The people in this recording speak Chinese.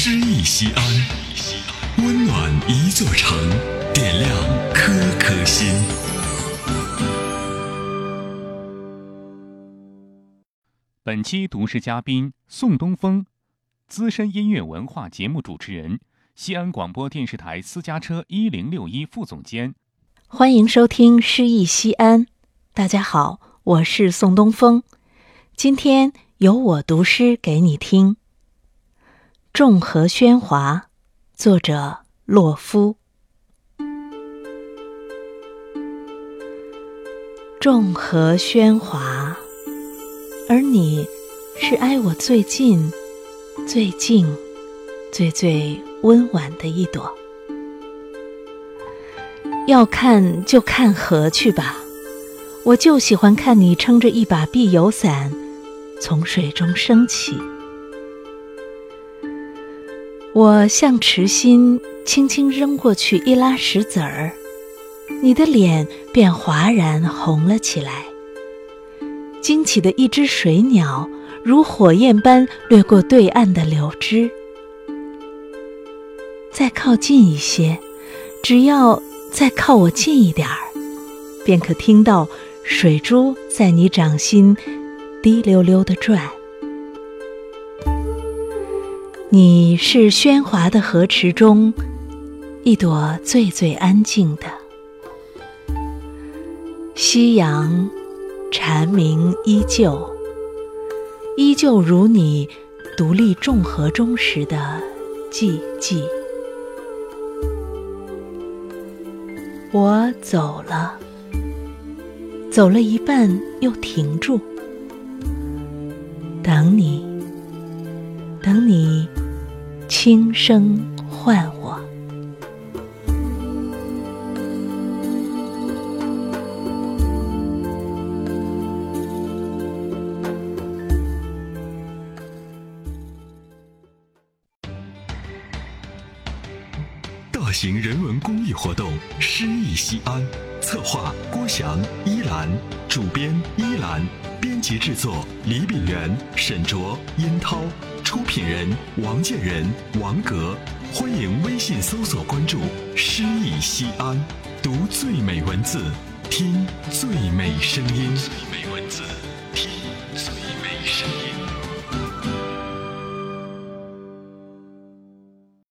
诗意西安，温暖一座城，点亮颗颗心。本期读诗嘉宾宋东风，资深音乐文化节目主持人，西安广播电视台私家车一零六一副总监。欢迎收听《诗意西安》，大家好，我是宋东风，今天由我读诗给你听。《众河喧哗》，作者洛夫。众河喧哗，而你是挨我最近、最近、最最温婉的一朵。要看就看河去吧，我就喜欢看你撑着一把碧油伞，从水中升起。我向池心轻轻扔过去一拉石子儿，你的脸便哗然红了起来。惊起的一只水鸟，如火焰般掠过对岸的柳枝。再靠近一些，只要。再靠我近一点儿，便可听到水珠在你掌心滴溜溜的转。你是喧哗的河池中一朵最最安静的。夕阳蝉鸣依旧，依旧如你独立众河中时的寂寂。我走了，走了一半又停住，等你，等你，轻声唤我。大型人文公益活动《诗意西安》，策划郭翔、依兰，主编依兰，编辑制作李炳元、沈卓、殷涛，出品人王建仁、王格。欢迎微信搜索关注“诗意西安”，读最美文字，听最美声音。最美文字。